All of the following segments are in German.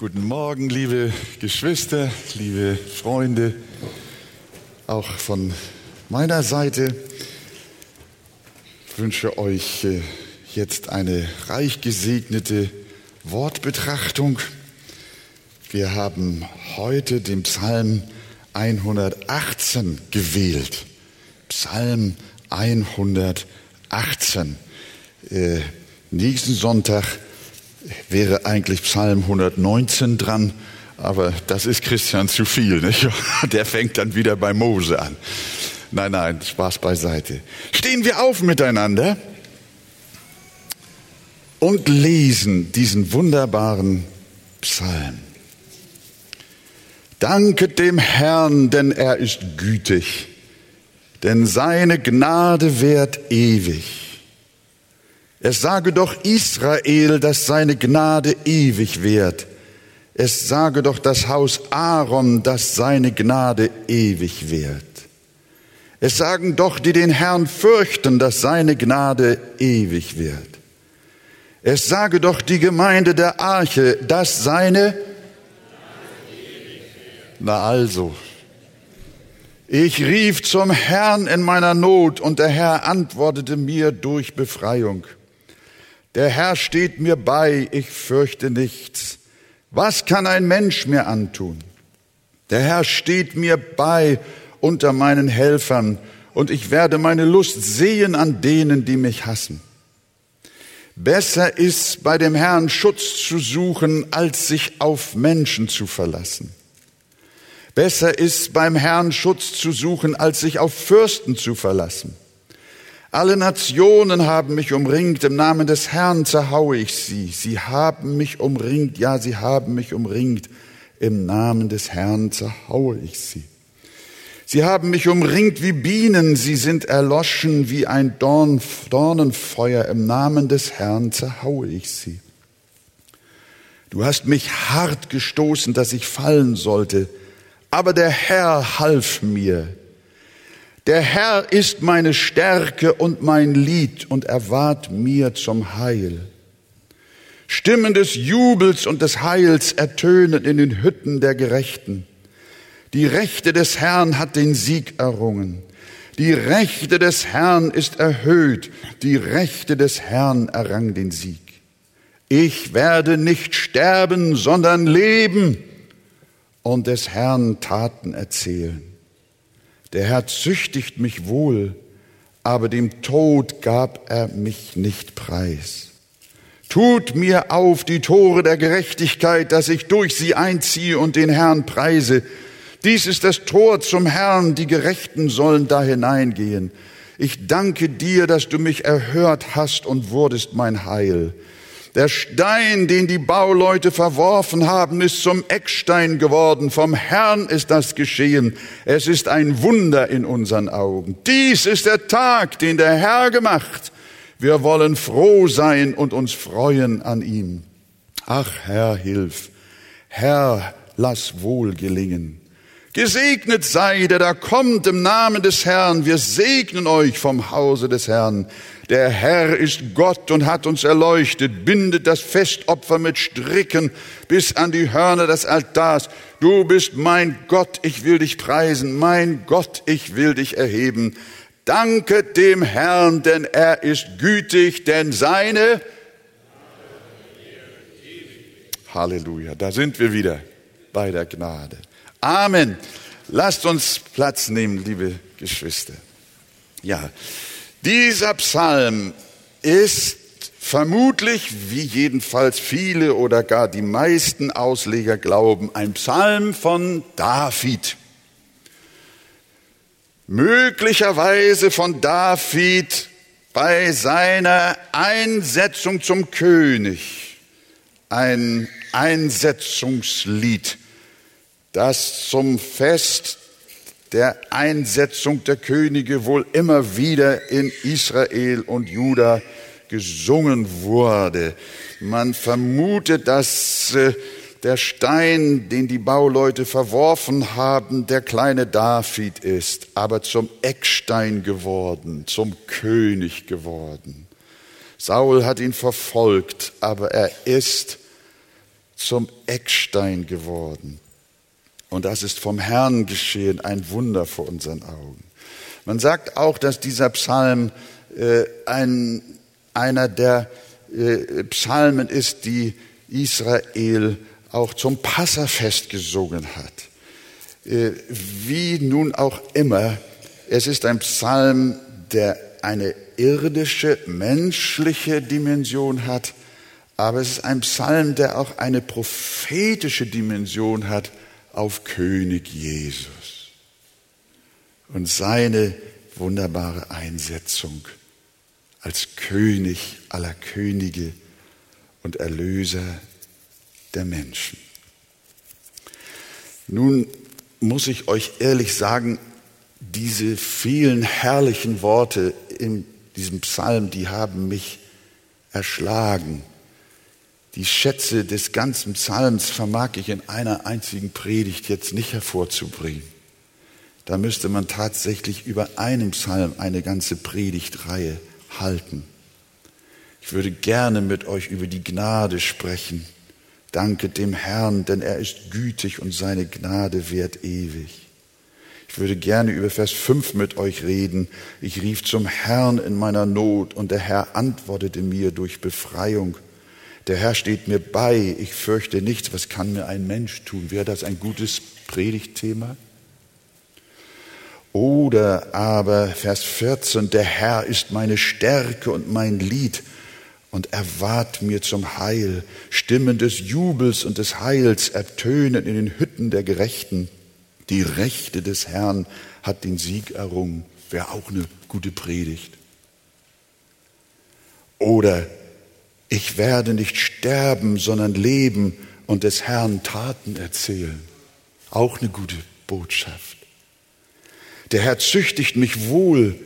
Guten Morgen, liebe Geschwister, liebe Freunde, auch von meiner Seite. Ich wünsche euch äh, jetzt eine reich gesegnete Wortbetrachtung. Wir haben heute den Psalm 118 gewählt. Psalm 118. Äh, nächsten Sonntag wäre eigentlich Psalm 119 dran, aber das ist Christian zu viel. Nicht? Der fängt dann wieder bei Mose an. Nein, nein, Spaß beiseite. Stehen wir auf miteinander und lesen diesen wunderbaren Psalm. Danket dem Herrn, denn er ist gütig, denn seine Gnade währt ewig. Es sage doch Israel, dass seine Gnade ewig währt. Es sage doch das Haus Aaron, dass seine Gnade ewig währt. Es sagen doch, die den Herrn fürchten, dass seine Gnade ewig wird. Es sage doch die Gemeinde der Arche, dass seine Na also, ich rief zum Herrn in meiner Not und der Herr antwortete mir durch Befreiung. Der Herr steht mir bei, ich fürchte nichts. Was kann ein Mensch mir antun? Der Herr steht mir bei unter meinen Helfern, und ich werde meine Lust sehen an denen, die mich hassen. Besser ist bei dem Herrn Schutz zu suchen, als sich auf Menschen zu verlassen. Besser ist beim Herrn Schutz zu suchen, als sich auf Fürsten zu verlassen. Alle Nationen haben mich umringt, im Namen des Herrn zerhaue ich sie. Sie haben mich umringt, ja, sie haben mich umringt, im Namen des Herrn zerhaue ich sie. Sie haben mich umringt wie Bienen, sie sind erloschen wie ein Dorn, Dornenfeuer, im Namen des Herrn zerhaue ich sie. Du hast mich hart gestoßen, dass ich fallen sollte, aber der Herr half mir. Der Herr ist meine Stärke und mein Lied und er ward mir zum Heil. Stimmen des Jubels und des Heils ertönen in den Hütten der Gerechten. Die Rechte des Herrn hat den Sieg errungen. Die Rechte des Herrn ist erhöht. Die Rechte des Herrn errang den Sieg. Ich werde nicht sterben, sondern leben und des Herrn Taten erzählen. Der Herr züchtigt mich wohl, aber dem Tod gab er mich nicht preis. Tut mir auf die Tore der Gerechtigkeit, dass ich durch sie einziehe und den Herrn preise. Dies ist das Tor zum Herrn, die Gerechten sollen da hineingehen. Ich danke dir, dass du mich erhört hast und wurdest mein Heil. Der Stein, den die Bauleute verworfen haben, ist zum Eckstein geworden. Vom Herrn ist das geschehen. Es ist ein Wunder in unseren Augen. Dies ist der Tag, den der Herr gemacht. Wir wollen froh sein und uns freuen an ihm. Ach Herr, hilf. Herr, lass wohl gelingen. Gesegnet sei, der da kommt im Namen des Herrn. Wir segnen euch vom Hause des Herrn. Der Herr ist Gott und hat uns erleuchtet, bindet das Festopfer mit Stricken bis an die Hörner des Altars. Du bist mein Gott, ich will dich preisen, mein Gott, ich will dich erheben. Danke dem Herrn, denn er ist gütig, denn seine Halleluja, da sind wir wieder bei der Gnade. Amen. Lasst uns Platz nehmen, liebe Geschwister. Ja, dieser Psalm ist vermutlich, wie jedenfalls viele oder gar die meisten Ausleger glauben, ein Psalm von David. Möglicherweise von David bei seiner Einsetzung zum König. Ein Einsetzungslied, das zum Fest der Einsetzung der Könige wohl immer wieder in Israel und Juda gesungen wurde. Man vermutet, dass äh, der Stein, den die Bauleute verworfen haben, der kleine David ist, aber zum Eckstein geworden, zum König geworden. Saul hat ihn verfolgt, aber er ist zum Eckstein geworden. Und das ist vom Herrn geschehen, ein Wunder vor unseren Augen. Man sagt auch, dass dieser Psalm äh, ein, einer der äh, Psalmen ist, die Israel auch zum Passafest gesungen hat. Äh, wie nun auch immer, es ist ein Psalm, der eine irdische, menschliche Dimension hat, aber es ist ein Psalm, der auch eine prophetische Dimension hat auf König Jesus und seine wunderbare Einsetzung als König aller Könige und Erlöser der Menschen. Nun muss ich euch ehrlich sagen, diese vielen herrlichen Worte in diesem Psalm, die haben mich erschlagen. Die Schätze des ganzen Psalms vermag ich in einer einzigen Predigt jetzt nicht hervorzubringen. Da müsste man tatsächlich über einen Psalm eine ganze Predigtreihe halten. Ich würde gerne mit euch über die Gnade sprechen. Danke dem Herrn, denn er ist gütig und seine Gnade währt ewig. Ich würde gerne über Vers 5 mit euch reden. Ich rief zum Herrn in meiner Not und der Herr antwortete mir durch Befreiung. Der Herr steht mir bei, ich fürchte nichts. Was kann mir ein Mensch tun? Wäre das ein gutes Predigtthema? Oder aber Vers 14, der Herr ist meine Stärke und mein Lied und erwahrt mir zum Heil. Stimmen des Jubels und des Heils ertönen in den Hütten der Gerechten. Die Rechte des Herrn hat den Sieg errungen. Wäre auch eine gute Predigt. Oder ich werde nicht sterben, sondern leben und des Herrn Taten erzählen. Auch eine gute Botschaft. Der Herr züchtigt mich wohl,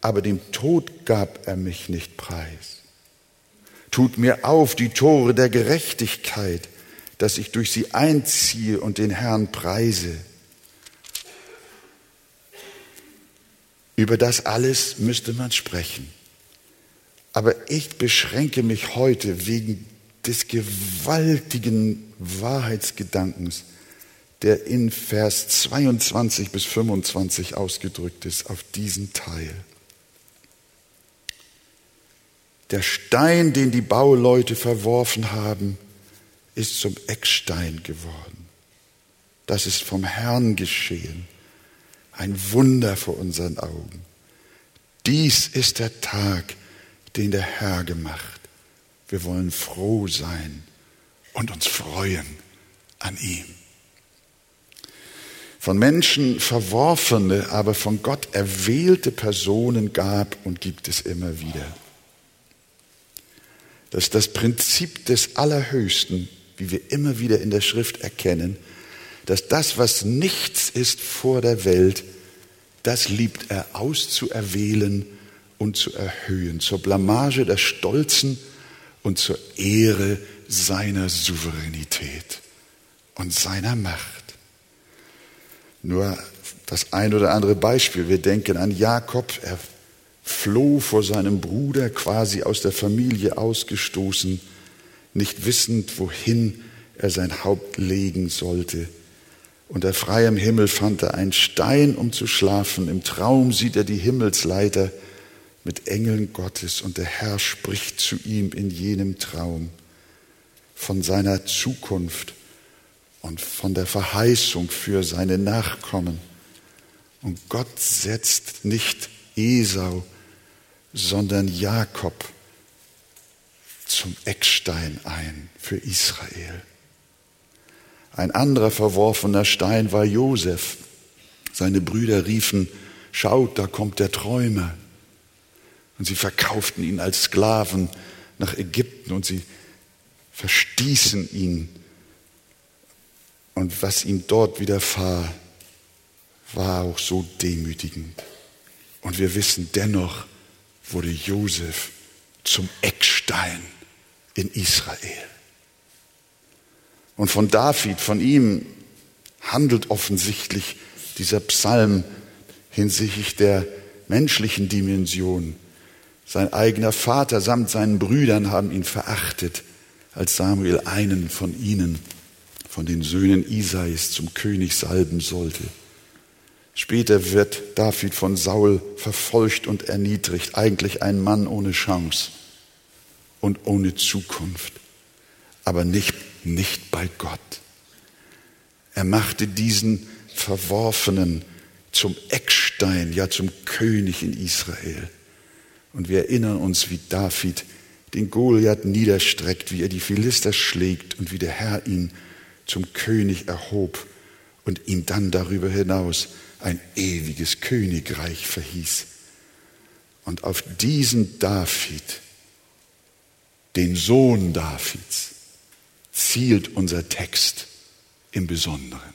aber dem Tod gab er mich nicht preis. Tut mir auf die Tore der Gerechtigkeit, dass ich durch sie einziehe und den Herrn preise. Über das alles müsste man sprechen. Aber ich beschränke mich heute wegen des gewaltigen Wahrheitsgedankens der in Vers 22 bis 25 ausgedrückt ist, auf diesen Teil. Der Stein, den die Bauleute verworfen haben, ist zum Eckstein geworden. Das ist vom Herrn geschehen. Ein Wunder vor unseren Augen. Dies ist der Tag, den der Herr gemacht. Wir wollen froh sein und uns freuen an ihm von Menschen verworfene, aber von Gott erwählte Personen gab und gibt es immer wieder. Das ist das Prinzip des Allerhöchsten, wie wir immer wieder in der Schrift erkennen, dass das, was nichts ist vor der Welt, das liebt er auszuerwählen und zu erhöhen, zur Blamage der Stolzen und zur Ehre seiner Souveränität und seiner Macht. Nur das ein oder andere Beispiel. Wir denken an Jakob. Er floh vor seinem Bruder, quasi aus der Familie ausgestoßen, nicht wissend, wohin er sein Haupt legen sollte. Unter freiem Himmel fand er einen Stein, um zu schlafen. Im Traum sieht er die Himmelsleiter mit Engeln Gottes und der Herr spricht zu ihm in jenem Traum von seiner Zukunft und von der Verheißung für seine Nachkommen. Und Gott setzt nicht Esau, sondern Jakob zum Eckstein ein für Israel. Ein anderer verworfener Stein war Josef. Seine Brüder riefen, schaut, da kommt der Träumer. Und sie verkauften ihn als Sklaven nach Ägypten und sie verstießen ihn und was ihm dort widerfahr, war auch so demütigend. Und wir wissen dennoch, wurde Josef zum Eckstein in Israel. Und von David, von ihm handelt offensichtlich dieser Psalm hinsichtlich der menschlichen Dimension. Sein eigener Vater samt seinen Brüdern haben ihn verachtet, als Samuel einen von ihnen, von den Söhnen Isais, zum König salben sollte. Später wird David von Saul verfolgt und erniedrigt, eigentlich ein Mann ohne Chance und ohne Zukunft, aber nicht, nicht bei Gott. Er machte diesen Verworfenen zum Eckstein, ja zum König in Israel. Und wir erinnern uns, wie David den Goliath niederstreckt, wie er die Philister schlägt und wie der Herr ihn zum König erhob und ihm dann darüber hinaus ein ewiges Königreich verhieß. Und auf diesen David, den Sohn Davids, zielt unser Text im Besonderen.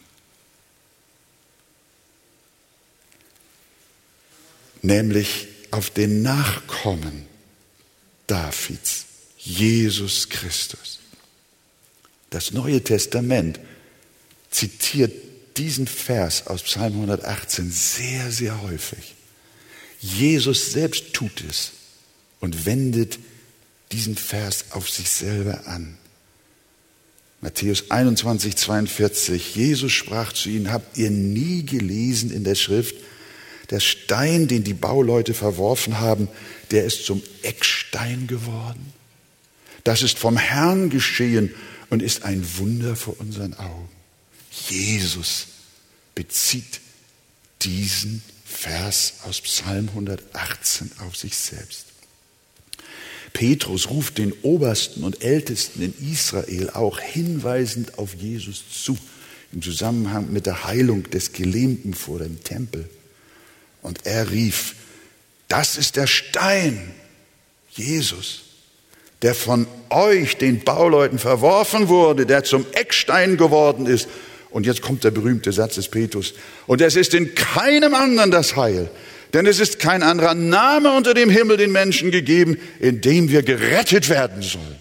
Nämlich auf den Nachkommen Davids, Jesus Christus. Das Neue Testament zitiert diesen Vers aus Psalm 118 sehr, sehr häufig. Jesus selbst tut es und wendet diesen Vers auf sich selber an. Matthäus 21, 42. Jesus sprach zu ihnen, habt ihr nie gelesen in der Schrift, der Stein, den die Bauleute verworfen haben, der ist zum Eckstein geworden. Das ist vom Herrn geschehen und ist ein Wunder vor unseren Augen. Jesus bezieht diesen Vers aus Psalm 118 auf sich selbst. Petrus ruft den Obersten und Ältesten in Israel auch hinweisend auf Jesus zu, im Zusammenhang mit der Heilung des Gelähmten vor dem Tempel. Und er rief, das ist der Stein, Jesus, der von euch, den Bauleuten, verworfen wurde, der zum Eckstein geworden ist. Und jetzt kommt der berühmte Satz des Petrus. Und es ist in keinem anderen das Heil, denn es ist kein anderer Name unter dem Himmel den Menschen gegeben, in dem wir gerettet werden sollen.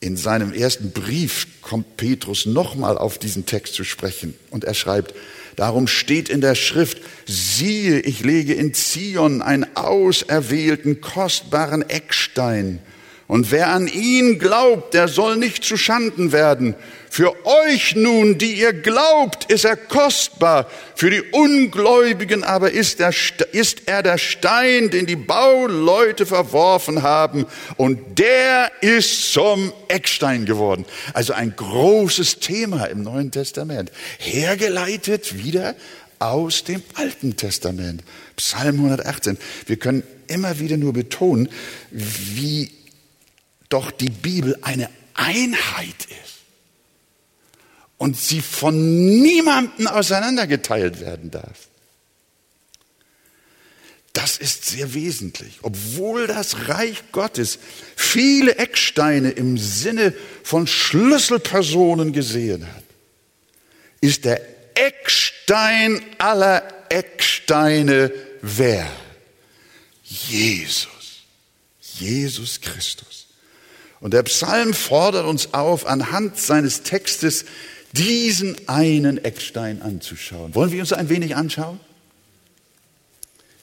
In seinem ersten Brief kommt Petrus nochmal auf diesen Text zu sprechen und er schreibt, Darum steht in der Schrift, siehe, ich lege in Zion einen auserwählten, kostbaren Eckstein. Und wer an ihn glaubt, der soll nicht zu Schanden werden. Für euch nun, die ihr glaubt, ist er kostbar. Für die Ungläubigen aber ist er, ist er der Stein, den die Bauleute verworfen haben. Und der ist zum Eckstein geworden. Also ein großes Thema im Neuen Testament. Hergeleitet wieder aus dem Alten Testament. Psalm 118. Wir können immer wieder nur betonen, wie doch die Bibel eine Einheit ist und sie von niemandem auseinandergeteilt werden darf. Das ist sehr wesentlich. Obwohl das Reich Gottes viele Ecksteine im Sinne von Schlüsselpersonen gesehen hat, ist der Eckstein aller Ecksteine wer? Jesus. Jesus Christus. Und der Psalm fordert uns auf, anhand seines Textes diesen einen Eckstein anzuschauen. Wollen wir uns ein wenig anschauen?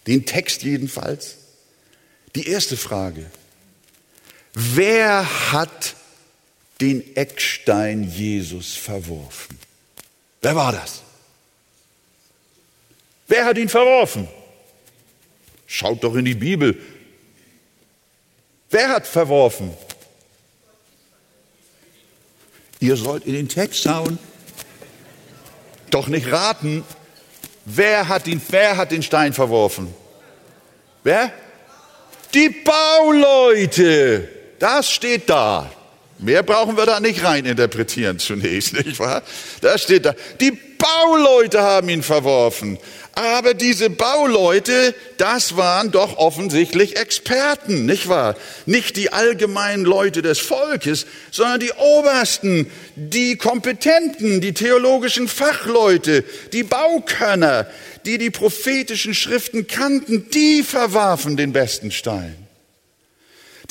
Den Text jedenfalls. Die erste Frage. Wer hat den Eckstein Jesus verworfen? Wer war das? Wer hat ihn verworfen? Schaut doch in die Bibel. Wer hat verworfen? Ihr sollt in den Text schauen. Doch nicht raten. Wer hat den, wer hat den Stein verworfen? Wer? Die Bauleute. Das steht da. Mehr brauchen wir da nicht rein interpretieren zunächst, nicht wahr? Das steht da. Die Bauleute haben ihn verworfen. Aber diese Bauleute, das waren doch offensichtlich Experten, nicht wahr? Nicht die allgemeinen Leute des Volkes, sondern die Obersten, die Kompetenten, die theologischen Fachleute, die Baukönner, die die prophetischen Schriften kannten, die verwarfen den besten Stein.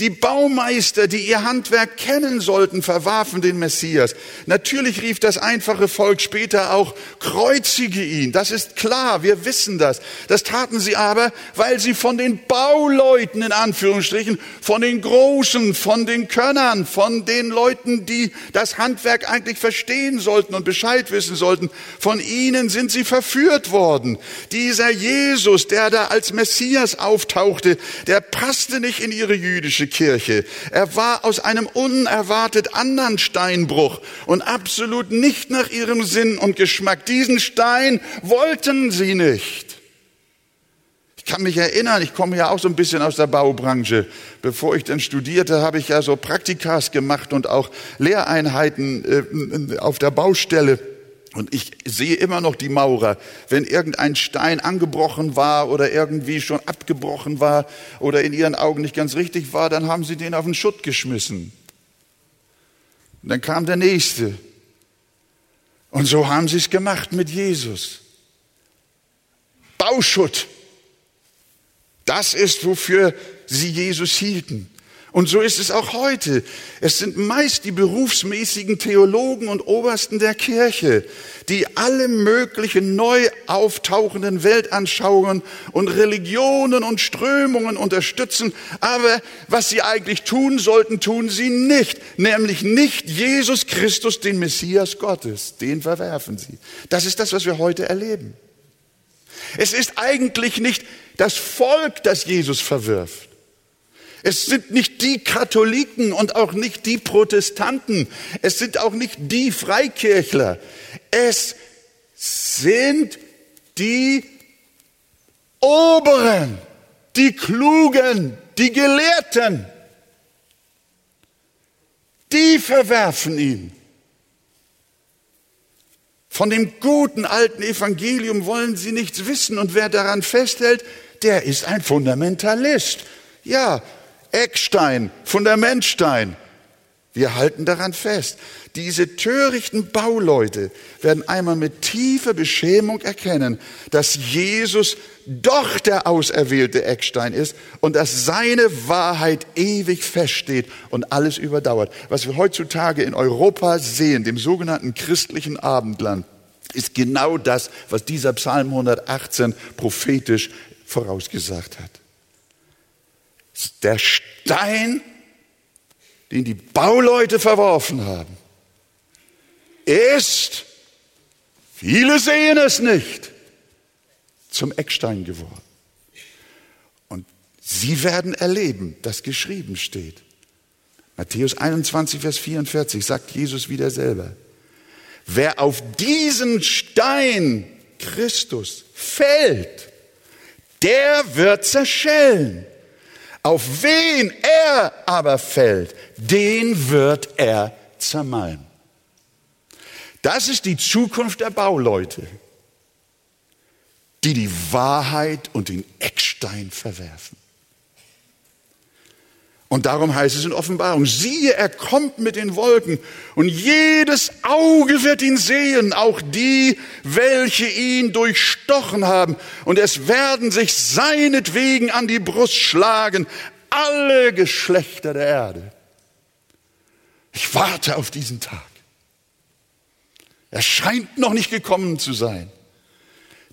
Die Baumeister, die ihr Handwerk kennen sollten, verwarfen den Messias. Natürlich rief das einfache Volk später auch, kreuzige ihn. Das ist klar, wir wissen das. Das taten sie aber, weil sie von den Bauleuten in Anführungsstrichen, von den Großen, von den Könnern, von den Leuten, die das Handwerk eigentlich verstehen sollten und Bescheid wissen sollten, von ihnen sind sie verführt worden. Dieser Jesus, der da als Messias auftauchte, der passte nicht in ihre jüdische Kirche. Er war aus einem unerwartet anderen Steinbruch und absolut nicht nach ihrem Sinn und Geschmack. Diesen Stein wollten sie nicht. Ich kann mich erinnern, ich komme ja auch so ein bisschen aus der Baubranche. Bevor ich dann studierte, habe ich ja so Praktikas gemacht und auch Lehreinheiten äh, auf der Baustelle. Und ich sehe immer noch die Maurer, wenn irgendein Stein angebrochen war oder irgendwie schon abgebrochen war oder in ihren Augen nicht ganz richtig war, dann haben sie den auf den Schutt geschmissen. Und dann kam der nächste. Und so haben sie es gemacht mit Jesus. Bauschutt. Das ist, wofür sie Jesus hielten. Und so ist es auch heute. Es sind meist die berufsmäßigen Theologen und Obersten der Kirche, die alle möglichen neu auftauchenden Weltanschauungen und Religionen und Strömungen unterstützen. Aber was sie eigentlich tun sollten, tun sie nicht. Nämlich nicht Jesus Christus, den Messias Gottes. Den verwerfen sie. Das ist das, was wir heute erleben. Es ist eigentlich nicht das Volk, das Jesus verwirft. Es sind nicht die Katholiken und auch nicht die Protestanten. Es sind auch nicht die Freikirchler. Es sind die Oberen, die Klugen, die Gelehrten. Die verwerfen ihn. Von dem guten alten Evangelium wollen sie nichts wissen und wer daran festhält, der ist ein Fundamentalist. Ja, Eckstein, Fundamentstein. Wir halten daran fest. Diese törichten Bauleute werden einmal mit tiefer Beschämung erkennen, dass Jesus doch der auserwählte Eckstein ist und dass seine Wahrheit ewig feststeht und alles überdauert. Was wir heutzutage in Europa sehen, dem sogenannten christlichen Abendland, ist genau das, was dieser Psalm 118 prophetisch vorausgesagt hat. Der Stein, den die Bauleute verworfen haben, ist, viele sehen es nicht, zum Eckstein geworden. Und sie werden erleben, dass geschrieben steht. Matthäus 21, Vers 44 sagt Jesus wieder selber. Wer auf diesen Stein Christus fällt, der wird zerschellen. Auf wen er aber fällt, den wird er zermalmen. Das ist die Zukunft der Bauleute, die die Wahrheit und den Eckstein verwerfen. Und darum heißt es in Offenbarung, siehe, er kommt mit den Wolken und jedes Auge wird ihn sehen, auch die, welche ihn durchstochen haben. Und es werden sich seinetwegen an die Brust schlagen, alle Geschlechter der Erde. Ich warte auf diesen Tag. Er scheint noch nicht gekommen zu sein.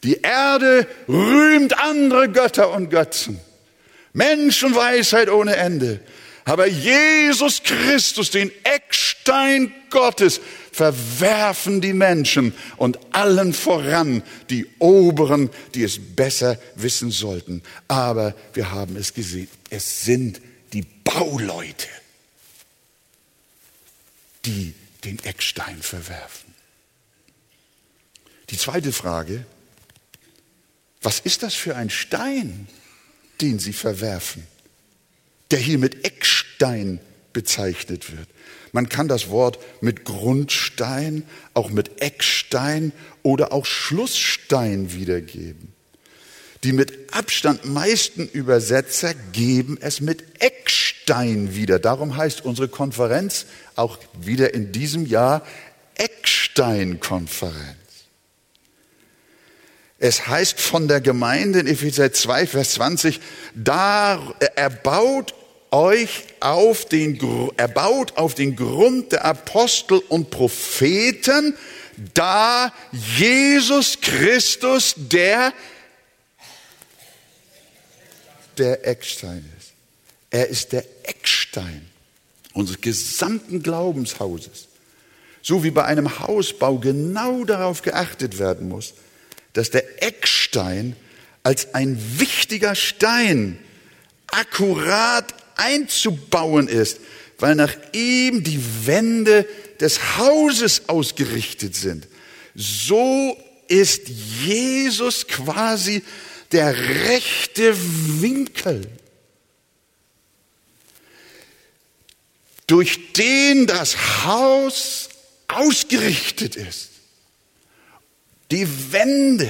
Die Erde rühmt andere Götter und Götzen. Menschenweisheit ohne Ende. Aber Jesus Christus, den Eckstein Gottes, verwerfen die Menschen und allen voran die Oberen, die es besser wissen sollten. Aber wir haben es gesehen, es sind die Bauleute, die den Eckstein verwerfen. Die zweite Frage, was ist das für ein Stein? Den sie verwerfen, der hier mit Eckstein bezeichnet wird. Man kann das Wort mit Grundstein, auch mit Eckstein oder auch Schlussstein wiedergeben. Die mit Abstand meisten Übersetzer geben es mit Eckstein wieder. Darum heißt unsere Konferenz auch wieder in diesem Jahr Eckstein-Konferenz. Es heißt von der Gemeinde in Epheser 2, Vers 20, da er baut euch auf den, er baut auf den Grund der Apostel und Propheten, da Jesus Christus der, der Eckstein ist. Er ist der Eckstein unseres gesamten Glaubenshauses. So wie bei einem Hausbau genau darauf geachtet werden muss, dass der Eckstein als ein wichtiger Stein akkurat einzubauen ist, weil nach ihm die Wände des Hauses ausgerichtet sind. So ist Jesus quasi der rechte Winkel, durch den das Haus ausgerichtet ist. Die Wände.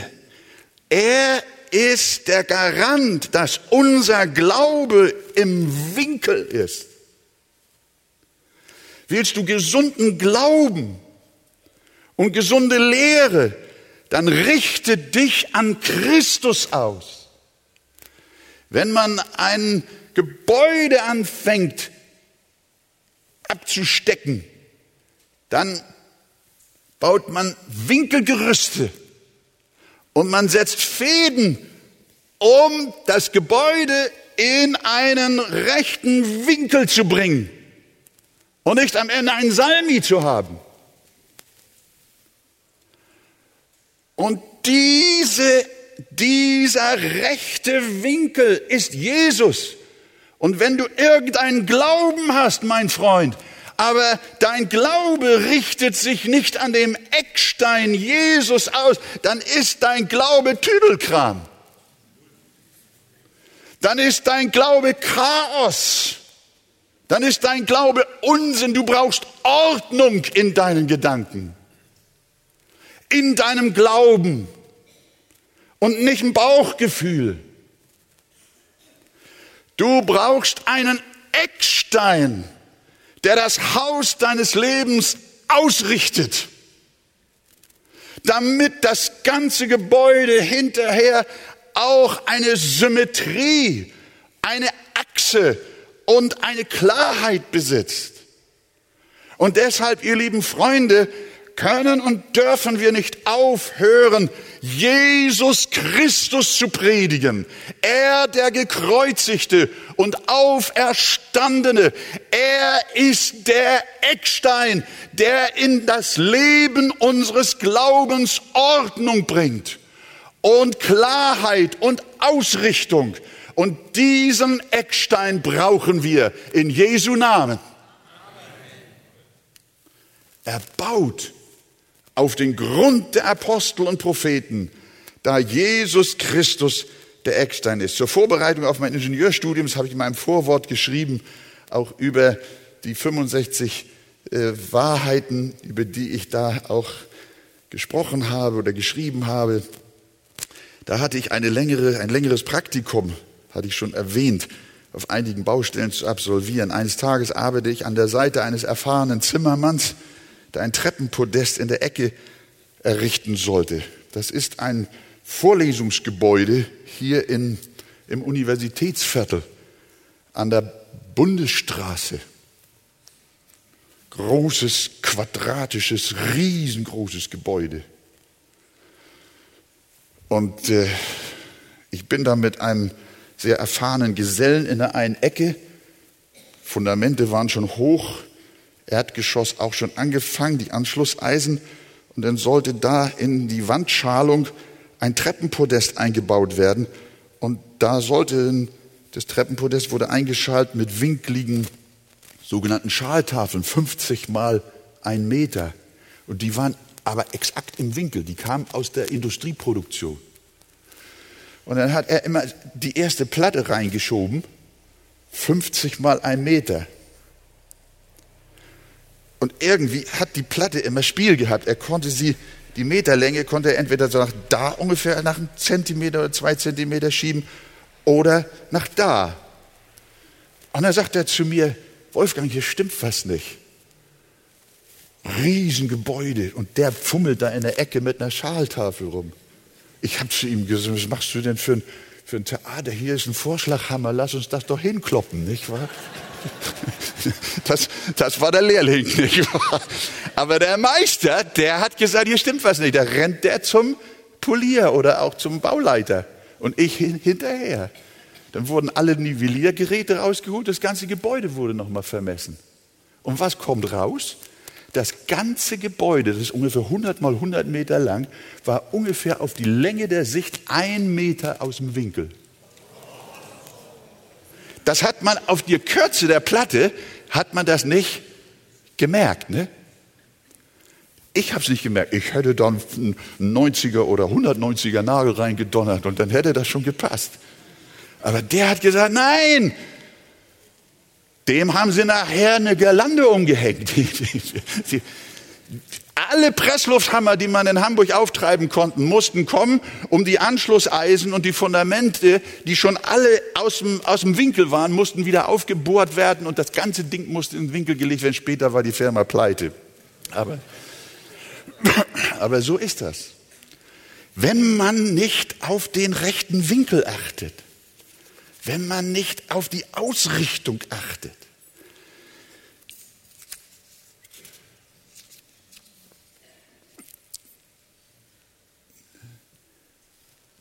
Er ist der Garant, dass unser Glaube im Winkel ist. Willst du gesunden Glauben und gesunde Lehre, dann richte dich an Christus aus. Wenn man ein Gebäude anfängt abzustecken, dann baut man Winkelgerüste und man setzt Fäden, um das Gebäude in einen rechten Winkel zu bringen und nicht am Ende einen Salmi zu haben. Und diese, dieser rechte Winkel ist Jesus. Und wenn du irgendeinen Glauben hast, mein Freund, aber dein Glaube richtet sich nicht an dem Eckstein Jesus aus, dann ist dein Glaube Tüdelkram. Dann ist dein Glaube Chaos. Dann ist dein Glaube Unsinn. Du brauchst Ordnung in deinen Gedanken, in deinem Glauben und nicht ein Bauchgefühl. Du brauchst einen Eckstein der das Haus deines Lebens ausrichtet, damit das ganze Gebäude hinterher auch eine Symmetrie, eine Achse und eine Klarheit besitzt. Und deshalb, ihr lieben Freunde, können und dürfen wir nicht aufhören, Jesus Christus zu predigen. Er, der gekreuzigte und auferstandene, er ist der Eckstein, der in das Leben unseres Glaubens Ordnung bringt und Klarheit und Ausrichtung. Und diesen Eckstein brauchen wir in Jesu Namen. Er baut auf den Grund der Apostel und Propheten, da Jesus Christus der Eckstein ist. Zur Vorbereitung auf mein Ingenieurstudium habe ich in meinem Vorwort geschrieben, auch über die 65 äh, Wahrheiten, über die ich da auch gesprochen habe oder geschrieben habe. Da hatte ich eine längere, ein längeres Praktikum, hatte ich schon erwähnt, auf einigen Baustellen zu absolvieren. Eines Tages arbeite ich an der Seite eines erfahrenen Zimmermanns, ein Treppenpodest in der Ecke errichten sollte. Das ist ein Vorlesungsgebäude hier in, im Universitätsviertel an der Bundesstraße. Großes, quadratisches, riesengroßes Gebäude. Und äh, ich bin da mit einem sehr erfahrenen Gesellen in der einen Ecke. Fundamente waren schon hoch, Erdgeschoss auch schon angefangen, die Anschlusseisen. Und dann sollte da in die Wandschalung ein Treppenpodest eingebaut werden. Und da sollte das Treppenpodest wurde eingeschaltet mit winkligen sogenannten Schaltafeln, 50 mal ein Meter. Und die waren aber exakt im Winkel. Die kamen aus der Industrieproduktion. Und dann hat er immer die erste Platte reingeschoben, 50 mal ein Meter. Und irgendwie hat die Platte immer Spiel gehabt. Er konnte sie, die Meterlänge konnte er entweder so nach da ungefähr nach einem Zentimeter oder zwei Zentimeter schieben oder nach da. Und dann sagt er zu mir, Wolfgang, hier stimmt was nicht. Riesengebäude und der fummelt da in der Ecke mit einer Schaltafel rum. Ich habe zu ihm gesagt, was machst du denn für ein, für ein Theater, hier ist ein Vorschlaghammer, lass uns das doch hinkloppen, nicht wahr? Das, das war der Lehrling, nicht wahr? Aber der Meister, der hat gesagt, hier stimmt was nicht. Da rennt der zum Polier oder auch zum Bauleiter und ich hinterher. Dann wurden alle Nivelliergeräte rausgeholt, das ganze Gebäude wurde nochmal vermessen. Und was kommt raus? Das ganze Gebäude, das ist ungefähr 100 mal 100 Meter lang, war ungefähr auf die Länge der Sicht ein Meter aus dem Winkel. Das hat man auf die Kürze der Platte, hat man das nicht gemerkt. Ne? Ich habe es nicht gemerkt. Ich hätte dann einen 90er oder 190er Nagel reingedonnert und dann hätte das schon gepasst. Aber der hat gesagt, nein, dem haben sie nachher eine Girlande umgehängt. Alle Presslufthammer, die man in Hamburg auftreiben konnten, mussten kommen, um die Anschlusseisen und die Fundamente, die schon alle aus dem, aus dem Winkel waren, mussten wieder aufgebohrt werden und das ganze Ding musste in den Winkel gelegt werden. Später war die Firma pleite. Aber, aber so ist das. Wenn man nicht auf den rechten Winkel achtet, wenn man nicht auf die Ausrichtung achtet.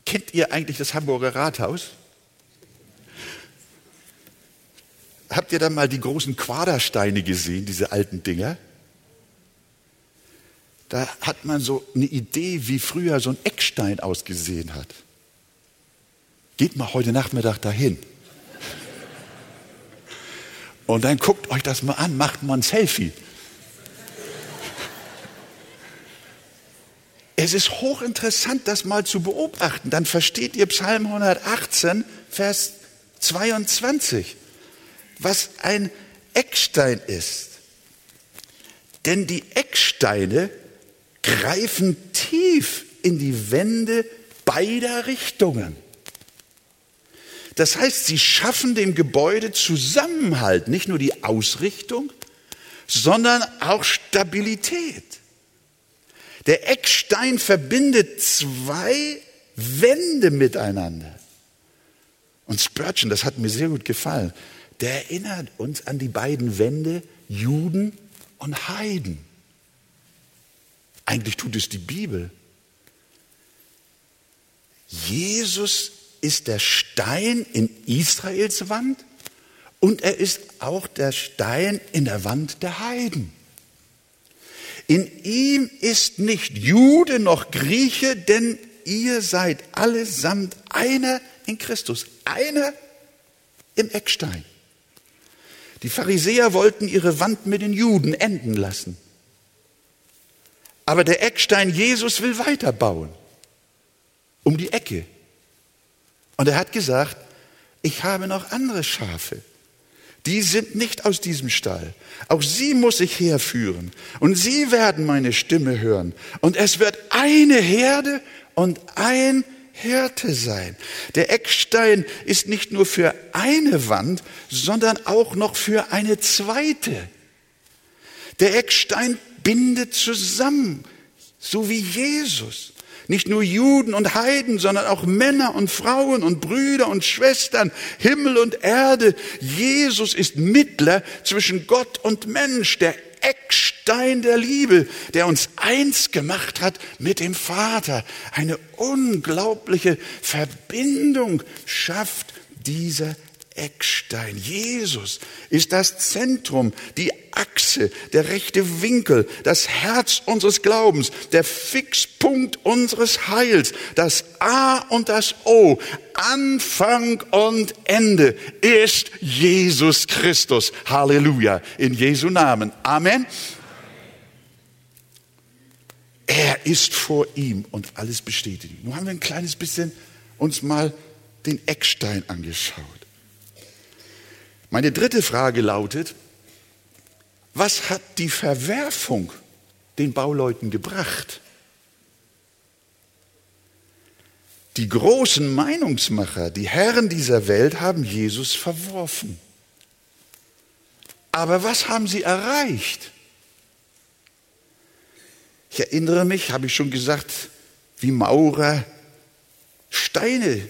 Kennt ihr eigentlich das Hamburger Rathaus? Habt ihr da mal die großen Quadersteine gesehen, diese alten Dinger? Da hat man so eine Idee, wie früher so ein Eckstein ausgesehen hat. Geht mal heute Nachmittag dahin. Und dann guckt euch das mal an, macht mal ein Selfie. Es ist hochinteressant, das mal zu beobachten. Dann versteht ihr Psalm 118, Vers 22, was ein Eckstein ist. Denn die Ecksteine greifen tief in die Wände beider Richtungen. Das heißt, sie schaffen dem Gebäude Zusammenhalt, nicht nur die Ausrichtung, sondern auch Stabilität. Der Eckstein verbindet zwei Wände miteinander. Und Spurgeon, das hat mir sehr gut gefallen, der erinnert uns an die beiden Wände Juden und Heiden. Eigentlich tut es die Bibel. Jesus ist der Stein in Israels Wand und er ist auch der Stein in der Wand der Heiden. In ihm ist nicht Jude noch Grieche, denn ihr seid allesamt einer in Christus, einer im Eckstein. Die Pharisäer wollten ihre Wand mit den Juden enden lassen. Aber der Eckstein Jesus will weiterbauen. Um die Ecke. Und er hat gesagt, ich habe noch andere Schafe. Die sind nicht aus diesem Stall. Auch sie muss ich herführen. Und sie werden meine Stimme hören. Und es wird eine Herde und ein Hirte sein. Der Eckstein ist nicht nur für eine Wand, sondern auch noch für eine zweite. Der Eckstein bindet zusammen, so wie Jesus. Nicht nur Juden und Heiden, sondern auch Männer und Frauen und Brüder und Schwestern, Himmel und Erde. Jesus ist Mittler zwischen Gott und Mensch, der Eckstein der Liebe, der uns eins gemacht hat mit dem Vater. Eine unglaubliche Verbindung schafft dieser Eckstein. Jesus ist das Zentrum, die Achse, der rechte Winkel, das Herz unseres Glaubens, der Fixpunkt unseres Heils, das A und das O, Anfang und Ende ist Jesus Christus. Halleluja. In Jesu Namen. Amen. Er ist vor ihm und alles besteht in ihm. Nun haben wir ein kleines bisschen uns mal den Eckstein angeschaut. Meine dritte Frage lautet, was hat die Verwerfung den Bauleuten gebracht? Die großen Meinungsmacher, die Herren dieser Welt haben Jesus verworfen. Aber was haben sie erreicht? Ich erinnere mich, habe ich schon gesagt, wie Maurer Steine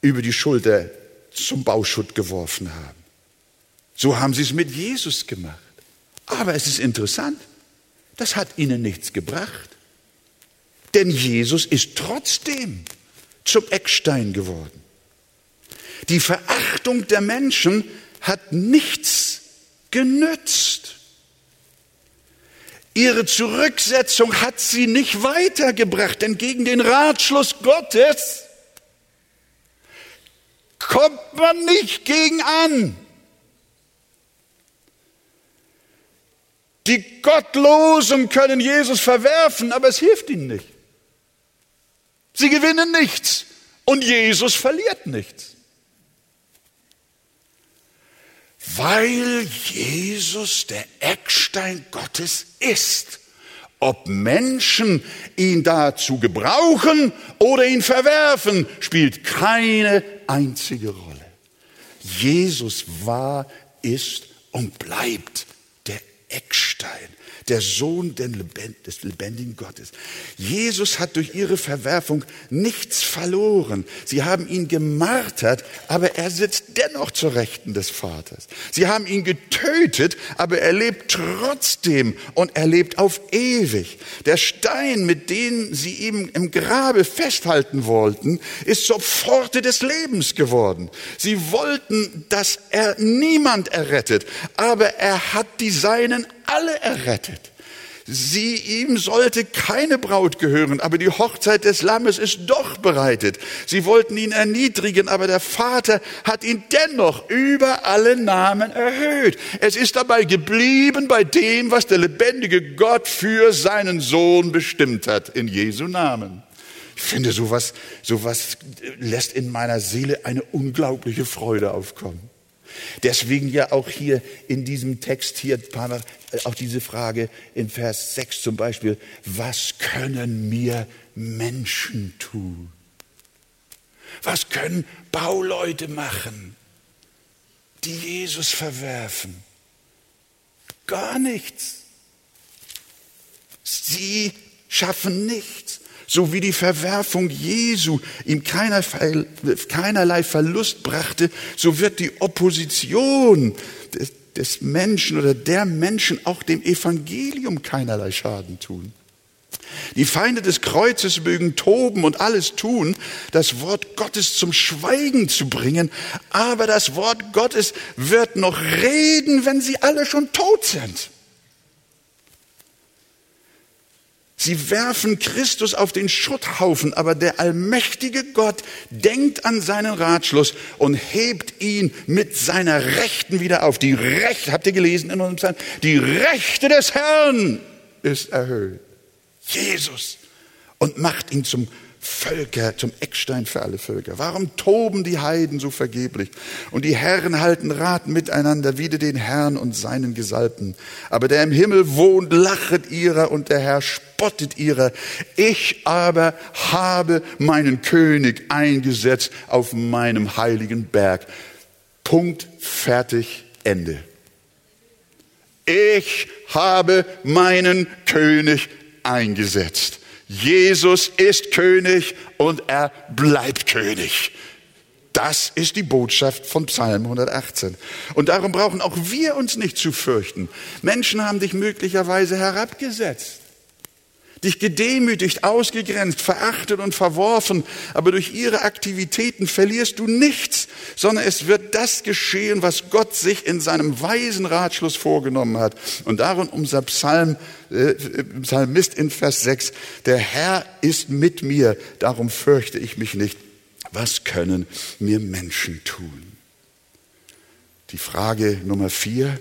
über die Schulter zum Bauschutt geworfen haben. So haben sie es mit Jesus gemacht. Aber es ist interessant, das hat ihnen nichts gebracht. Denn Jesus ist trotzdem zum Eckstein geworden. Die Verachtung der Menschen hat nichts genützt. Ihre Zurücksetzung hat sie nicht weitergebracht, denn gegen den Ratschluss Gottes kommt man nicht gegen an. Die Gottlosen können Jesus verwerfen, aber es hilft ihnen nicht. Sie gewinnen nichts und Jesus verliert nichts. Weil Jesus der Eckstein Gottes ist. Ob Menschen ihn dazu gebrauchen oder ihn verwerfen, spielt keine einzige Rolle. Jesus war, ist und bleibt Eckstein der Sohn des lebendigen Gottes. Jesus hat durch ihre Verwerfung nichts verloren. Sie haben ihn gemartert, aber er sitzt dennoch zur Rechten des Vaters. Sie haben ihn getötet, aber er lebt trotzdem und er lebt auf ewig. Der Stein, mit dem sie ihm im Grabe festhalten wollten, ist zur Pforte des Lebens geworden. Sie wollten, dass er niemand errettet, aber er hat die Seinen alle errettet. Sie, ihm sollte keine Braut gehören, aber die Hochzeit des Lammes ist doch bereitet. Sie wollten ihn erniedrigen, aber der Vater hat ihn dennoch über alle Namen erhöht. Es ist dabei geblieben bei dem, was der lebendige Gott für seinen Sohn bestimmt hat, in Jesu Namen. Ich finde, sowas, sowas lässt in meiner Seele eine unglaubliche Freude aufkommen. Deswegen ja auch hier in diesem Text hier äh, auch diese Frage in Vers 6 zum Beispiel, was können mir Menschen tun? Was können Bauleute machen, die Jesus verwerfen? Gar nichts. Sie schaffen nichts so wie die Verwerfung Jesu ihm keinerlei Verlust brachte, so wird die Opposition des, Menschen oder der Menschen auch dem Evangelium keinerlei Schaden tun. Die Feinde des Kreuzes mögen toben und alles tun, das Wort Gottes zum Schweigen zu bringen, aber das Wort Gottes wird noch reden, wenn sie alle schon tot sind. Sie werfen Christus auf den Schutthaufen, aber der allmächtige Gott denkt an seinen Ratschluss und hebt ihn mit seiner Rechten wieder auf. Die Rechte, habt ihr gelesen in unserem Psalm? Die Rechte des Herrn ist erhöht. Jesus. Und macht ihn zum Völker, zum Eckstein für alle Völker. Warum toben die Heiden so vergeblich? Und die Herren halten Rat miteinander wider den Herrn und seinen Gesalbten. Aber der im Himmel wohnt, lachet ihrer und der Herr spottet ihrer. Ich aber habe meinen König eingesetzt auf meinem heiligen Berg. Punkt, fertig, Ende. Ich habe meinen König eingesetzt. Jesus ist König und er bleibt König. Das ist die Botschaft von Psalm 118. Und darum brauchen auch wir uns nicht zu fürchten. Menschen haben dich möglicherweise herabgesetzt dich gedemütigt, ausgegrenzt, verachtet und verworfen, aber durch ihre Aktivitäten verlierst du nichts, sondern es wird das geschehen, was Gott sich in seinem weisen Ratschluss vorgenommen hat. Und darum unser Psalm, äh, Psalmist in Vers 6, der Herr ist mit mir, darum fürchte ich mich nicht. Was können mir Menschen tun? Die Frage Nummer vier,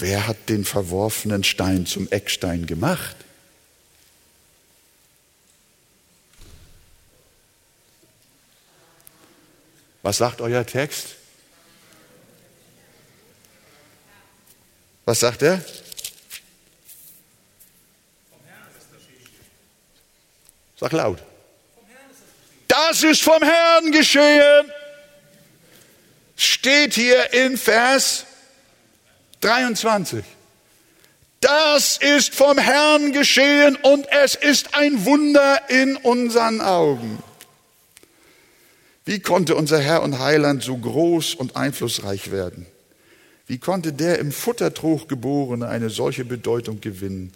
Wer hat den verworfenen Stein zum Eckstein gemacht? Was sagt euer Text? Was sagt er? Sag laut. Das ist vom Herrn geschehen. Steht hier in Vers 23. Das ist vom Herrn geschehen und es ist ein Wunder in unseren Augen. Wie konnte unser Herr und Heiland so groß und einflussreich werden? Wie konnte der im Futtertrog geborene eine solche Bedeutung gewinnen,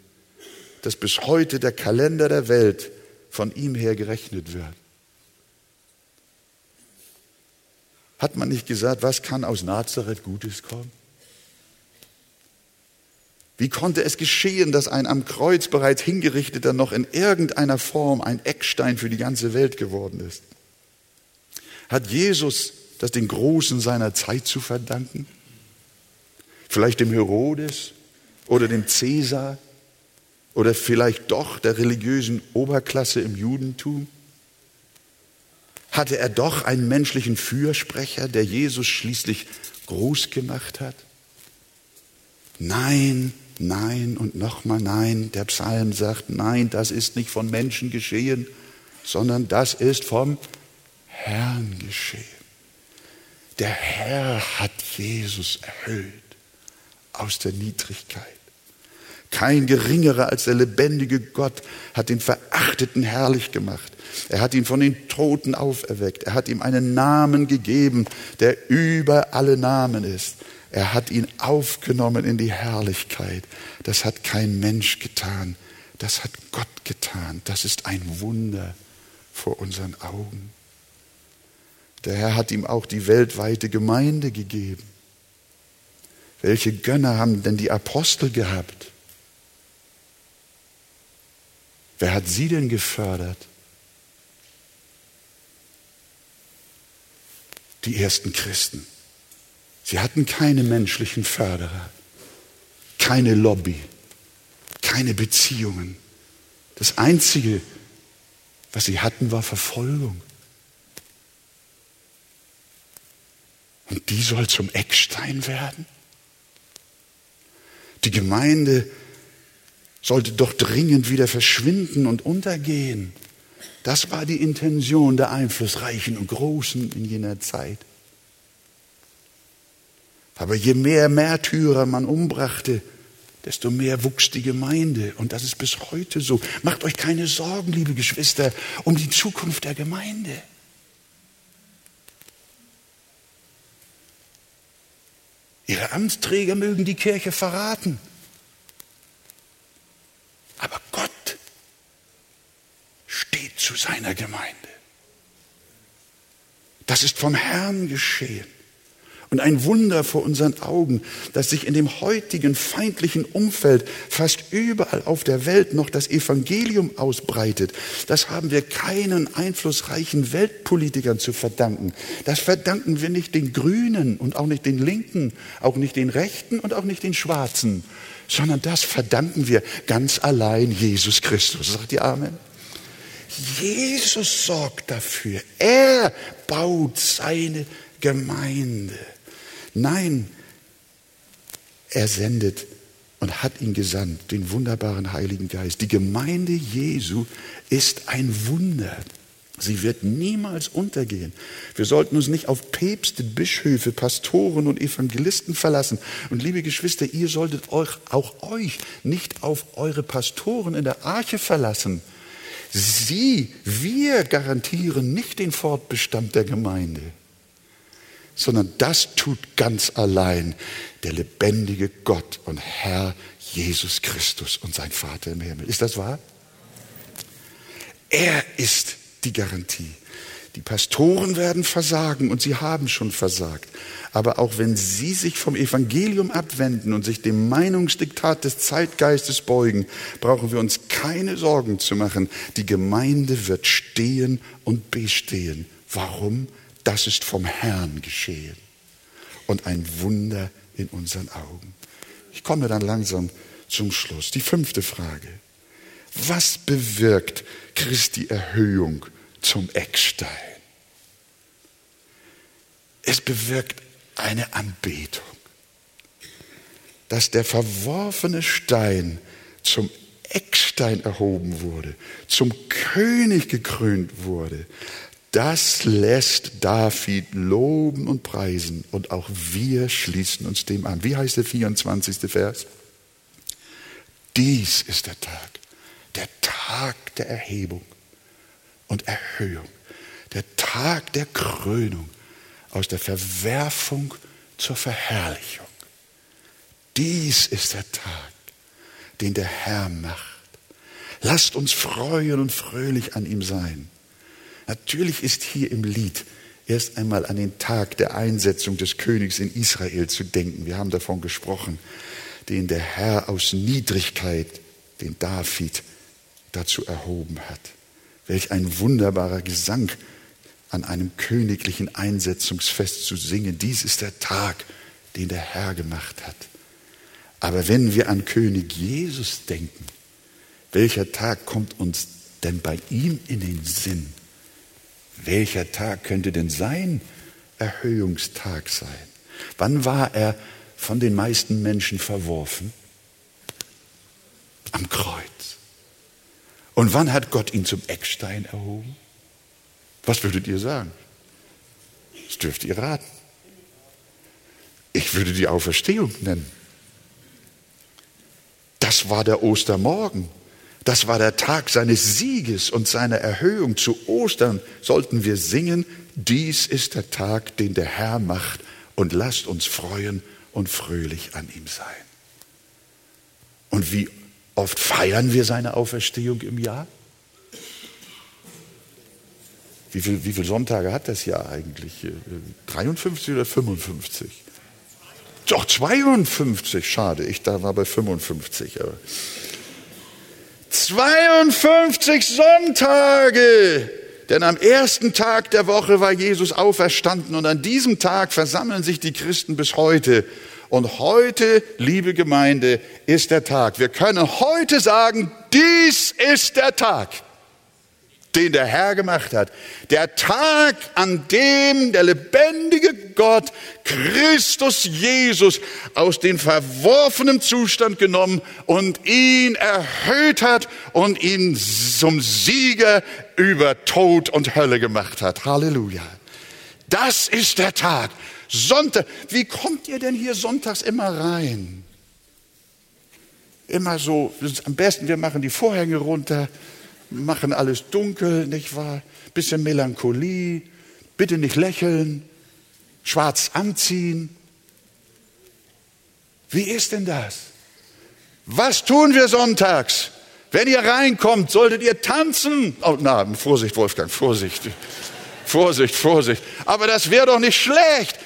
dass bis heute der Kalender der Welt von ihm her gerechnet wird? Hat man nicht gesagt, was kann aus Nazareth Gutes kommen? Wie konnte es geschehen, dass ein am Kreuz bereits hingerichteter noch in irgendeiner Form ein Eckstein für die ganze Welt geworden ist? Hat Jesus das den Großen seiner Zeit zu verdanken? Vielleicht dem Herodes oder dem Cäsar oder vielleicht doch der religiösen Oberklasse im Judentum? Hatte er doch einen menschlichen Fürsprecher, der Jesus schließlich groß gemacht hat? Nein, nein und nochmal nein. Der Psalm sagt, nein, das ist nicht von Menschen geschehen, sondern das ist vom Herrn geschehen. Der Herr hat Jesus erhöht aus der Niedrigkeit. Kein geringerer als der lebendige Gott hat den Verachteten herrlich gemacht. Er hat ihn von den Toten auferweckt. Er hat ihm einen Namen gegeben, der über alle Namen ist. Er hat ihn aufgenommen in die Herrlichkeit. Das hat kein Mensch getan. Das hat Gott getan. Das ist ein Wunder vor unseren Augen. Der Herr hat ihm auch die weltweite Gemeinde gegeben. Welche Gönner haben denn die Apostel gehabt? Wer hat sie denn gefördert? Die ersten Christen. Sie hatten keine menschlichen Förderer, keine Lobby, keine Beziehungen. Das Einzige, was sie hatten, war Verfolgung. Und die soll zum Eckstein werden? Die Gemeinde sollte doch dringend wieder verschwinden und untergehen. Das war die Intention der Einflussreichen und Großen in jener Zeit. Aber je mehr Märtyrer man umbrachte, desto mehr wuchs die Gemeinde. Und das ist bis heute so. Macht euch keine Sorgen, liebe Geschwister, um die Zukunft der Gemeinde. Ihre Amtsträger mögen die Kirche verraten. Aber Gott steht zu seiner Gemeinde. Das ist vom Herrn geschehen und ein Wunder vor unseren Augen, dass sich in dem heutigen feindlichen Umfeld fast überall auf der Welt noch das Evangelium ausbreitet. Das haben wir keinen einflussreichen Weltpolitikern zu verdanken. Das verdanken wir nicht den Grünen und auch nicht den Linken, auch nicht den Rechten und auch nicht den Schwarzen, sondern das verdanken wir ganz allein Jesus Christus. Sagt ihr Amen? Jesus sorgt dafür. Er baut seine Gemeinde. Nein, er sendet und hat ihn gesandt, den wunderbaren Heiligen Geist. Die Gemeinde Jesu ist ein Wunder. Sie wird niemals untergehen. Wir sollten uns nicht auf Päpste, Bischöfe, Pastoren und Evangelisten verlassen. Und liebe Geschwister, ihr solltet euch, auch euch nicht auf eure Pastoren in der Arche verlassen. Sie, wir garantieren nicht den Fortbestand der Gemeinde sondern das tut ganz allein der lebendige Gott und Herr Jesus Christus und sein Vater im Himmel. Ist das wahr? Er ist die Garantie. Die Pastoren werden versagen und sie haben schon versagt. Aber auch wenn sie sich vom Evangelium abwenden und sich dem Meinungsdiktat des Zeitgeistes beugen, brauchen wir uns keine Sorgen zu machen. Die Gemeinde wird stehen und bestehen. Warum? Das ist vom Herrn geschehen und ein Wunder in unseren Augen. Ich komme dann langsam zum Schluss. Die fünfte Frage. Was bewirkt Christi Erhöhung zum Eckstein? Es bewirkt eine Anbetung, dass der verworfene Stein zum Eckstein erhoben wurde, zum König gekrönt wurde, das lässt David loben und preisen und auch wir schließen uns dem an. Wie heißt der 24. Vers? Dies ist der Tag, der Tag der Erhebung und Erhöhung, Der Tag der Krönung aus der Verwerfung zur Verherrlichung. Dies ist der Tag, den der Herr macht. Lasst uns freuen und fröhlich an ihm sein. Natürlich ist hier im Lied erst einmal an den Tag der Einsetzung des Königs in Israel zu denken. Wir haben davon gesprochen, den der Herr aus Niedrigkeit, den David dazu erhoben hat. Welch ein wunderbarer Gesang an einem königlichen Einsetzungsfest zu singen. Dies ist der Tag, den der Herr gemacht hat. Aber wenn wir an König Jesus denken, welcher Tag kommt uns denn bei ihm in den Sinn? Welcher Tag könnte denn sein Erhöhungstag sein? Wann war er von den meisten Menschen verworfen? Am Kreuz. Und wann hat Gott ihn zum Eckstein erhoben? Was würdet ihr sagen? Das dürft ihr raten. Ich würde die Auferstehung nennen. Das war der Ostermorgen. Das war der Tag seines Sieges und seiner Erhöhung. Zu Ostern sollten wir singen, dies ist der Tag, den der Herr macht und lasst uns freuen und fröhlich an ihm sein. Und wie oft feiern wir seine Auferstehung im Jahr? Wie viele wie viel Sonntage hat das Jahr eigentlich? 53 oder 55? Doch 52, schade, ich da war bei 55. Aber 52 Sonntage. Denn am ersten Tag der Woche war Jesus auferstanden und an diesem Tag versammeln sich die Christen bis heute. Und heute, liebe Gemeinde, ist der Tag. Wir können heute sagen, dies ist der Tag den der Herr gemacht hat. Der Tag, an dem der lebendige Gott Christus Jesus aus dem verworfenen Zustand genommen und ihn erhöht hat und ihn zum Sieger über Tod und Hölle gemacht hat. Halleluja. Das ist der Tag. Sonntag. Wie kommt ihr denn hier sonntags immer rein? Immer so, am besten wir machen die Vorhänge runter, machen alles dunkel, nicht wahr? Bisschen Melancholie, bitte nicht lächeln, schwarz anziehen. Wie ist denn das? Was tun wir sonntags? Wenn ihr reinkommt, solltet ihr tanzen. Oh, na, Vorsicht, Wolfgang, Vorsicht. Vorsicht, Vorsicht. Aber das wäre doch nicht schlecht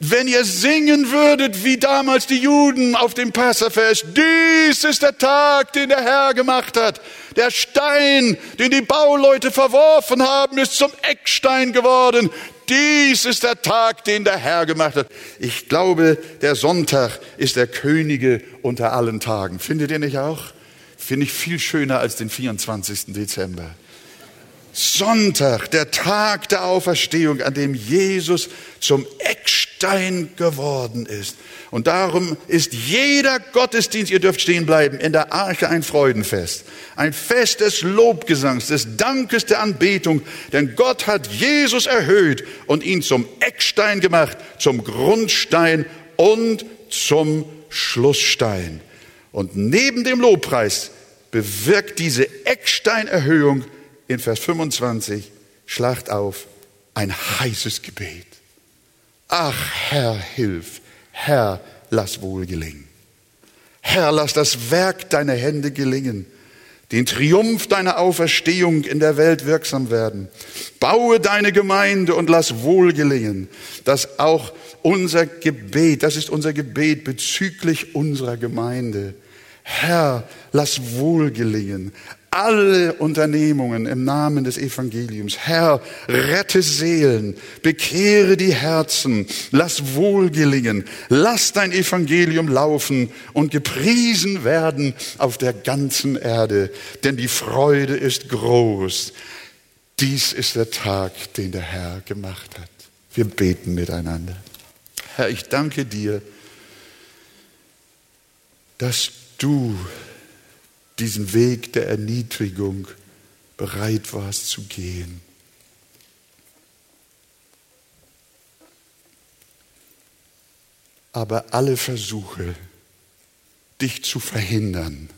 wenn ihr singen würdet wie damals die Juden auf dem Passafest, dies ist der Tag, den der Herr gemacht hat. Der Stein, den die Bauleute verworfen haben, ist zum Eckstein geworden. Dies ist der Tag, den der Herr gemacht hat. Ich glaube, der Sonntag ist der Könige unter allen Tagen. Findet ihr nicht auch? Finde ich viel schöner als den 24. Dezember. Sonntag, der Tag der Auferstehung, an dem Jesus zum Eckstein geworden ist. Und darum ist jeder Gottesdienst, ihr dürft stehen bleiben, in der Arche ein Freudenfest. Ein Fest des Lobgesangs, des Dankes der Anbetung. Denn Gott hat Jesus erhöht und ihn zum Eckstein gemacht, zum Grundstein und zum Schlussstein. Und neben dem Lobpreis bewirkt diese Ecksteinerhöhung in Vers 25, schlacht auf, ein heißes Gebet. Ach Herr, hilf, Herr, lass wohl gelingen. Herr, lass das Werk deiner Hände gelingen, den Triumph deiner Auferstehung in der Welt wirksam werden. Baue deine Gemeinde und lass wohl gelingen, dass auch unser Gebet, das ist unser Gebet bezüglich unserer Gemeinde. Herr, lass wohl gelingen alle Unternehmungen im Namen des Evangeliums. Herr, rette Seelen, bekehre die Herzen, lass wohl gelingen, lass dein Evangelium laufen und gepriesen werden auf der ganzen Erde, denn die Freude ist groß. Dies ist der Tag, den der Herr gemacht hat. Wir beten miteinander. Herr, ich danke dir, dass du diesen Weg der Erniedrigung bereit warst zu gehen. Aber alle Versuche, dich zu verhindern,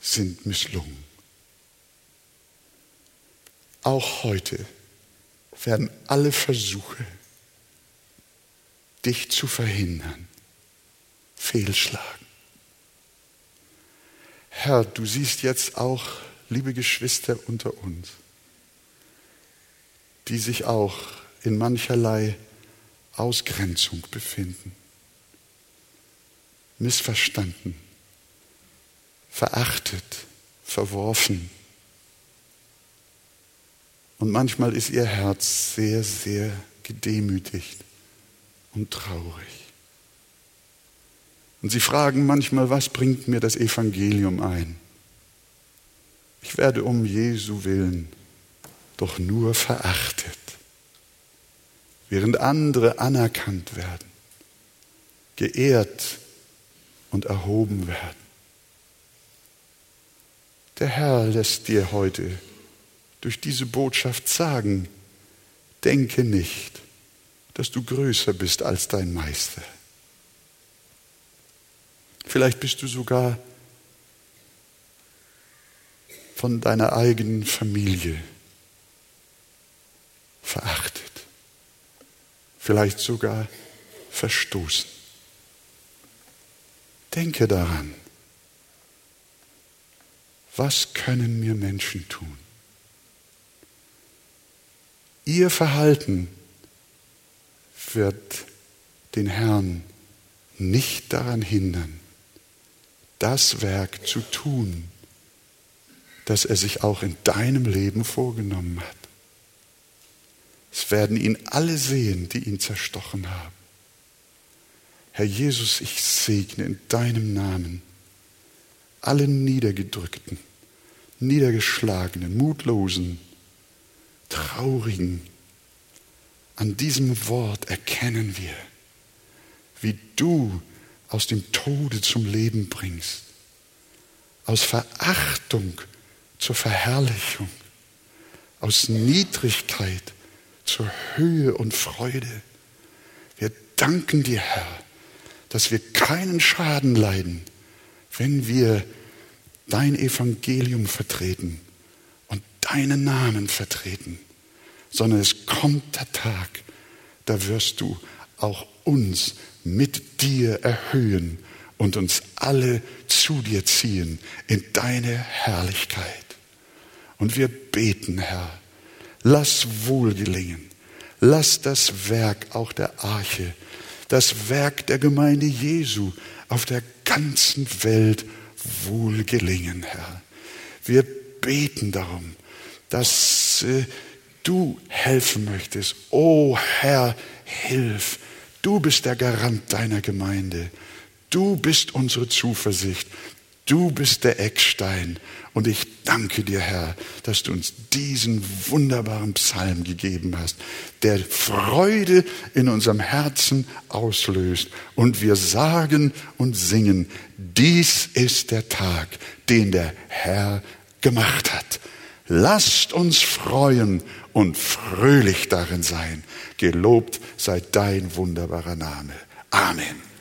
sind misslungen. auch heute werden alle Versuche, dich zu verhindern, fehlschlagen. Herr, du siehst jetzt auch, liebe Geschwister unter uns, die sich auch in mancherlei Ausgrenzung befinden, missverstanden, verachtet, verworfen. Und manchmal ist ihr Herz sehr, sehr gedemütigt und traurig. Und sie fragen manchmal, was bringt mir das Evangelium ein? Ich werde um Jesu willen doch nur verachtet, während andere anerkannt werden, geehrt und erhoben werden. Der Herr lässt dir heute durch diese Botschaft sagen, denke nicht, dass du größer bist als dein Meister. Vielleicht bist du sogar von deiner eigenen Familie verachtet, vielleicht sogar verstoßen. Denke daran, was können mir Menschen tun? Ihr Verhalten wird den Herrn nicht daran hindern, das Werk zu tun, das er sich auch in deinem Leben vorgenommen hat. Es werden ihn alle sehen, die ihn zerstochen haben. Herr Jesus, ich segne in deinem Namen alle Niedergedrückten, Niedergeschlagenen, Mutlosen, Traurigen. An diesem Wort erkennen wir, wie du aus dem Tode zum Leben bringst, aus Verachtung zur Verherrlichung, aus Niedrigkeit zur Höhe und Freude. Wir danken dir, Herr, dass wir keinen Schaden leiden, wenn wir dein Evangelium vertreten und deinen Namen vertreten, sondern es kommt der Tag, da wirst du auch uns mit dir erhöhen und uns alle zu dir ziehen in deine Herrlichkeit. Und wir beten, Herr, lass wohl gelingen, lass das Werk auch der Arche, das Werk der Gemeinde Jesu auf der ganzen Welt wohl gelingen, Herr. Wir beten darum, dass äh, du helfen möchtest. O oh, Herr, hilf. Du bist der Garant deiner Gemeinde. Du bist unsere Zuversicht. Du bist der Eckstein. Und ich danke dir, Herr, dass du uns diesen wunderbaren Psalm gegeben hast, der Freude in unserem Herzen auslöst. Und wir sagen und singen, dies ist der Tag, den der Herr gemacht hat. Lasst uns freuen und fröhlich darin sein. Gelobt sei dein wunderbarer Name. Amen.